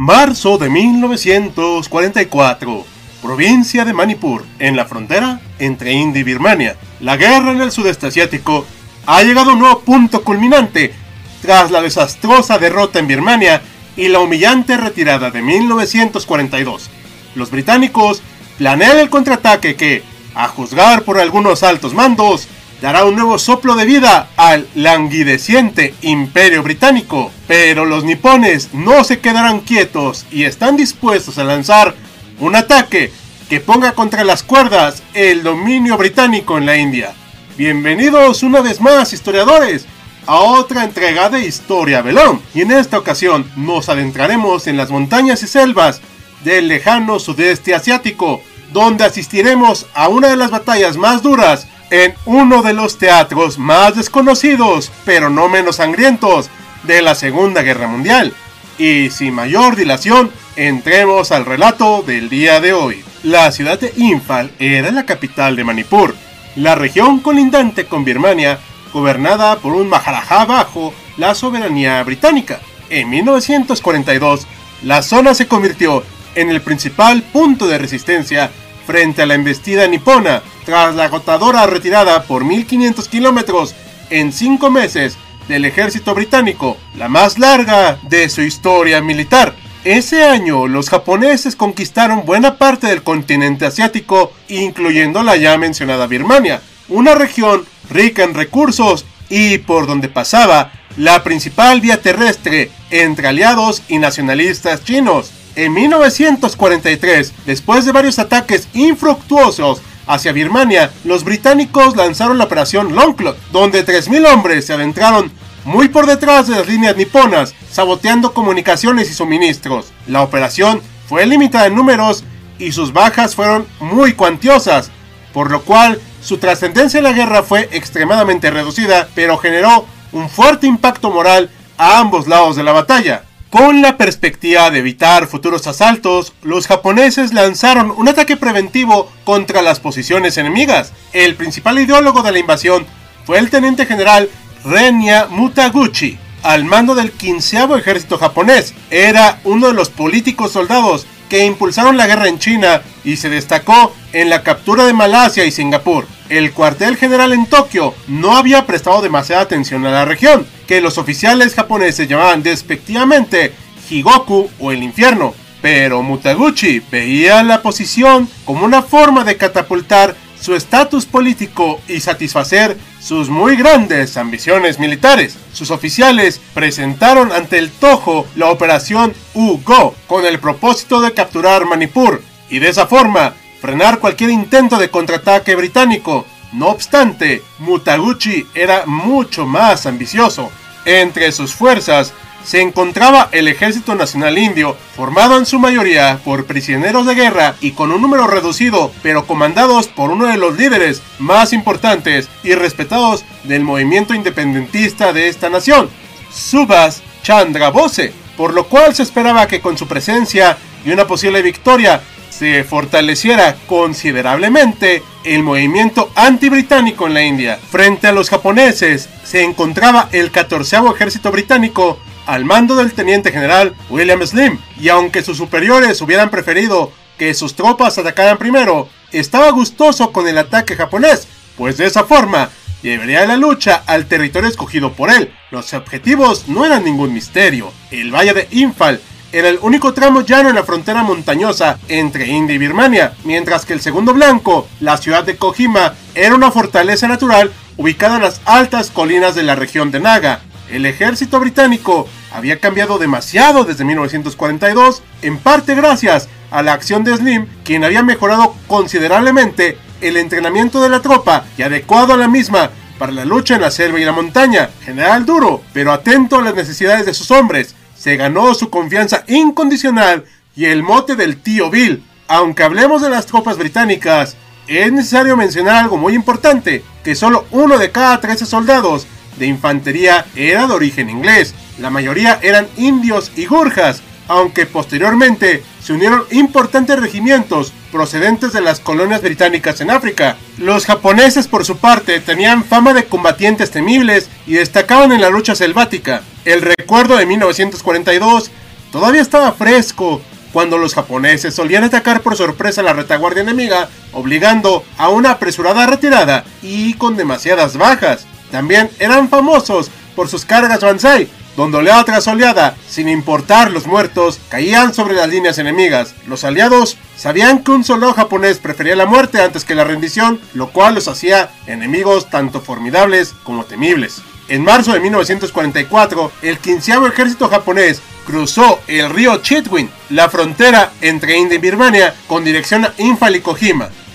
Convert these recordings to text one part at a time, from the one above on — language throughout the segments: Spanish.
Marzo de 1944. Provincia de Manipur, en la frontera entre India y Birmania. La guerra en el sudeste asiático ha llegado a un nuevo punto culminante tras la desastrosa derrota en Birmania y la humillante retirada de 1942. Los británicos planean el contraataque que, a juzgar por algunos altos mandos, dará un nuevo soplo de vida al languideciente imperio británico. Pero los nipones no se quedarán quietos y están dispuestos a lanzar un ataque que ponga contra las cuerdas el dominio británico en la India. Bienvenidos una vez más, historiadores, a otra entrega de Historia Belón. Y en esta ocasión nos adentraremos en las montañas y selvas del lejano sudeste asiático, donde asistiremos a una de las batallas más duras en uno de los teatros más desconocidos, pero no menos sangrientos, de la Segunda Guerra Mundial. Y sin mayor dilación, entremos al relato del día de hoy. La ciudad de Imphal era la capital de Manipur, la región colindante con Birmania, gobernada por un Maharaja bajo la soberanía británica. En 1942, la zona se convirtió en el principal punto de resistencia frente a la embestida nipona tras la agotadora retirada por 1500 kilómetros en 5 meses del ejército británico, la más larga de su historia militar. Ese año los japoneses conquistaron buena parte del continente asiático, incluyendo la ya mencionada Birmania, una región rica en recursos y por donde pasaba la principal vía terrestre entre aliados y nacionalistas chinos. En 1943, después de varios ataques infructuosos hacia Birmania, los británicos lanzaron la operación Longclaw, donde 3.000 hombres se adentraron muy por detrás de las líneas niponas, saboteando comunicaciones y suministros. La operación fue limitada en números y sus bajas fueron muy cuantiosas, por lo cual su trascendencia en la guerra fue extremadamente reducida, pero generó un fuerte impacto moral a ambos lados de la batalla. Con la perspectiva de evitar futuros asaltos, los japoneses lanzaron un ataque preventivo contra las posiciones enemigas. El principal ideólogo de la invasión fue el teniente general Renya Mutaguchi, al mando del quinceavo ejército japonés. Era uno de los políticos soldados que impulsaron la guerra en China y se destacó en la captura de Malasia y Singapur. El cuartel general en Tokio no había prestado demasiada atención a la región, que los oficiales japoneses llamaban despectivamente Higoku o el infierno. Pero Mutaguchi veía la posición como una forma de catapultar su estatus político y satisfacer sus muy grandes ambiciones militares. Sus oficiales presentaron ante el Tojo la operación U-Go con el propósito de capturar Manipur y de esa forma frenar cualquier intento de contraataque británico. No obstante, Mutaguchi era mucho más ambicioso. Entre sus fuerzas se encontraba el Ejército Nacional Indio, formado en su mayoría por prisioneros de guerra y con un número reducido, pero comandados por uno de los líderes más importantes y respetados del movimiento independentista de esta nación, Subhas Chandra Bose, por lo cual se esperaba que con su presencia y una posible victoria se fortaleciera considerablemente el movimiento anti-británico en la India. Frente a los japoneses se encontraba el 14 ejército británico al mando del teniente general William Slim, y aunque sus superiores hubieran preferido que sus tropas atacaran primero, estaba gustoso con el ataque japonés, pues de esa forma llevaría la lucha al territorio escogido por él. Los objetivos no eran ningún misterio. El valle de Imphal era el único tramo llano en la frontera montañosa entre India y Birmania, mientras que el segundo blanco, la ciudad de Kojima, era una fortaleza natural ubicada en las altas colinas de la región de Naga. El ejército británico había cambiado demasiado desde 1942, en parte gracias a la acción de Slim, quien había mejorado considerablemente el entrenamiento de la tropa y adecuado a la misma para la lucha en la selva y la montaña. General duro, pero atento a las necesidades de sus hombres, se ganó su confianza incondicional y el mote del tío Bill. Aunque hablemos de las tropas británicas, es necesario mencionar algo muy importante, que solo uno de cada 13 soldados de infantería era de origen inglés. La mayoría eran indios y gurjas, aunque posteriormente se unieron importantes regimientos procedentes de las colonias británicas en África. Los japoneses por su parte tenían fama de combatientes temibles y destacaban en la lucha selvática. El recuerdo de 1942 todavía estaba fresco cuando los japoneses solían atacar por sorpresa la retaguardia enemiga, obligando a una apresurada retirada y con demasiadas bajas. También eran famosos por sus cargas Banzai, donde oleada tras oleada, sin importar los muertos, caían sobre las líneas enemigas. Los aliados sabían que un soldado japonés prefería la muerte antes que la rendición, lo cual los hacía enemigos tanto formidables como temibles. En marzo de 1944, el quinceavo ejército japonés cruzó el río Chitwin, la frontera entre India y Birmania, con dirección a Infal y.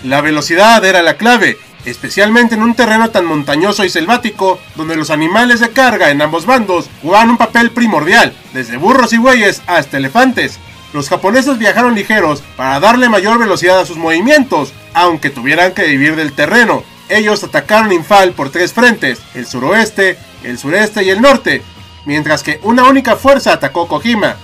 La velocidad era la clave, especialmente en un terreno tan montañoso y selvático, donde los animales de carga en ambos bandos jugaban un papel primordial, desde burros y bueyes hasta elefantes. Los japoneses viajaron ligeros para darle mayor velocidad a sus movimientos, aunque tuvieran que vivir del terreno. Ellos atacaron Infal por tres frentes, el suroeste, el sureste y el norte, mientras que una única fuerza atacó Kojima,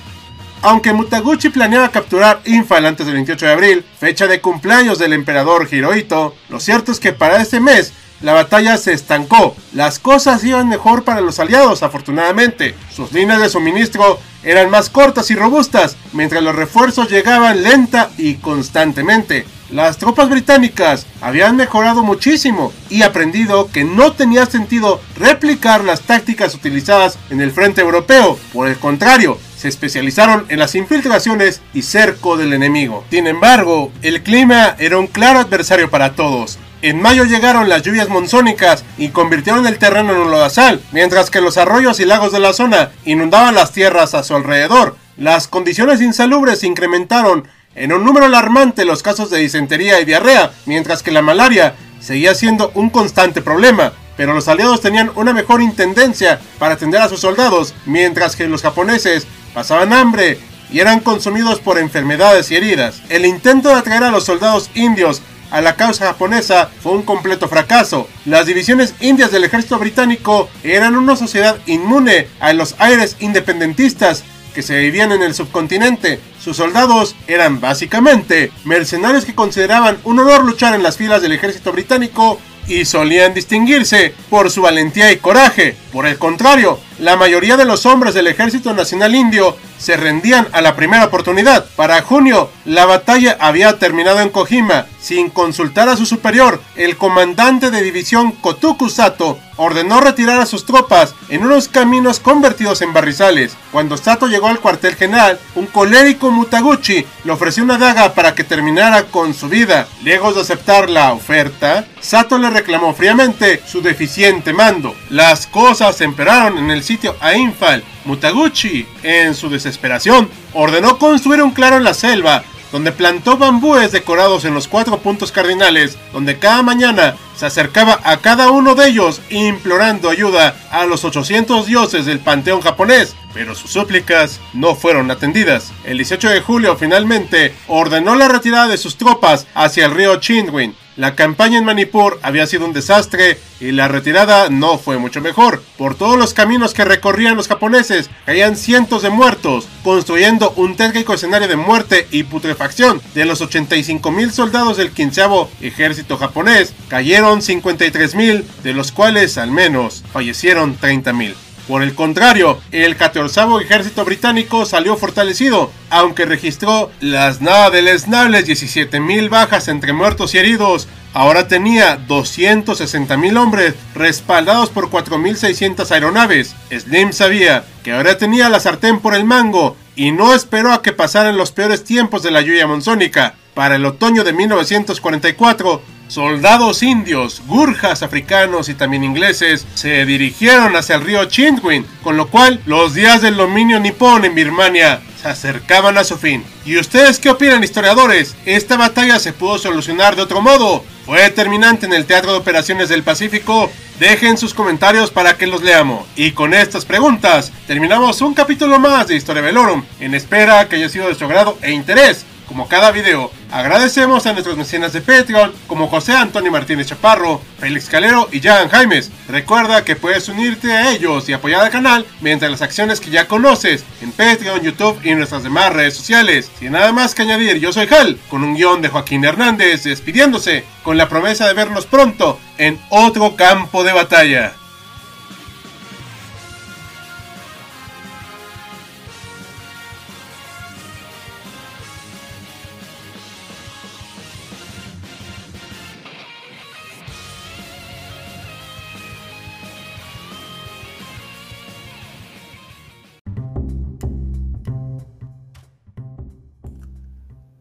aunque Mutaguchi planeaba capturar Infal antes del 28 de abril, fecha de cumpleaños del emperador Hirohito, lo cierto es que para ese mes la batalla se estancó. Las cosas iban mejor para los aliados, afortunadamente. Sus líneas de suministro eran más cortas y robustas, mientras los refuerzos llegaban lenta y constantemente. Las tropas británicas habían mejorado muchísimo y aprendido que no tenía sentido replicar las tácticas utilizadas en el frente europeo. Por el contrario, se especializaron en las infiltraciones y cerco del enemigo. Sin embargo, el clima era un claro adversario para todos. En mayo llegaron las lluvias monzónicas y convirtieron el terreno en un lodazal, mientras que los arroyos y lagos de la zona inundaban las tierras a su alrededor. Las condiciones insalubres incrementaron en un número alarmante los casos de disentería y diarrea, mientras que la malaria seguía siendo un constante problema pero los aliados tenían una mejor intendencia para atender a sus soldados, mientras que los japoneses pasaban hambre y eran consumidos por enfermedades y heridas. El intento de atraer a los soldados indios a la causa japonesa fue un completo fracaso. Las divisiones indias del ejército británico eran una sociedad inmune a los aires independentistas que se vivían en el subcontinente. Sus soldados eran básicamente mercenarios que consideraban un honor luchar en las filas del ejército británico y solían distinguirse por su valentía y coraje. Por el contrario, la mayoría de los hombres del Ejército Nacional Indio se rendían a la primera oportunidad. Para junio, la batalla había terminado en Kojima. Sin consultar a su superior, el comandante de división Kotuku Sato ordenó retirar a sus tropas en unos caminos convertidos en barrizales. Cuando Sato llegó al cuartel general, un colérico Mutaguchi le ofreció una daga para que terminara con su vida. Lejos de aceptar la oferta, Sato le reclamó fríamente su deficiente mando. Las cosas empeoraron en el sitio a Infal, Mutaguchi, en su desesperación, ordenó construir un claro en la selva, donde plantó bambúes decorados en los cuatro puntos cardinales, donde cada mañana se acercaba a cada uno de ellos implorando ayuda a los 800 dioses del panteón japonés, pero sus súplicas no fueron atendidas. El 18 de julio finalmente ordenó la retirada de sus tropas hacia el río Chinwin, la campaña en Manipur había sido un desastre y la retirada no fue mucho mejor. Por todos los caminos que recorrían los japoneses caían cientos de muertos, construyendo un trágico escenario de muerte y putrefacción. De los 85.000 soldados del 15 ejército japonés, cayeron 53.000, de los cuales al menos fallecieron 30.000. Por el contrario, el 14 ejército británico salió fortalecido, aunque registró las nada deleznables 17.000 bajas entre muertos y heridos. Ahora tenía 260.000 hombres respaldados por 4.600 aeronaves. Slim sabía que ahora tenía la sartén por el mango y no esperó a que pasaran los peores tiempos de la lluvia monzónica. Para el otoño de 1944, Soldados indios, gurjas africanos y también ingleses se dirigieron hacia el río Chindwin, con lo cual los días del dominio nipón en Birmania se acercaban a su fin. ¿Y ustedes qué opinan, historiadores? ¿Esta batalla se pudo solucionar de otro modo? ¿Fue determinante en el Teatro de Operaciones del Pacífico? Dejen sus comentarios para que los leamos. Y con estas preguntas terminamos un capítulo más de Historia Velorum, en espera que haya sido de su agrado e interés como cada video. Agradecemos a nuestros mecenas de Patreon, como José Antonio Martínez Chaparro, Félix Calero y Jan Jaimes. Recuerda que puedes unirte a ellos y apoyar al canal mediante las acciones que ya conoces en Patreon, YouTube y nuestras demás redes sociales. Sin nada más que añadir, yo soy Hal, con un guion de Joaquín Hernández despidiéndose, con la promesa de vernos pronto en otro campo de batalla.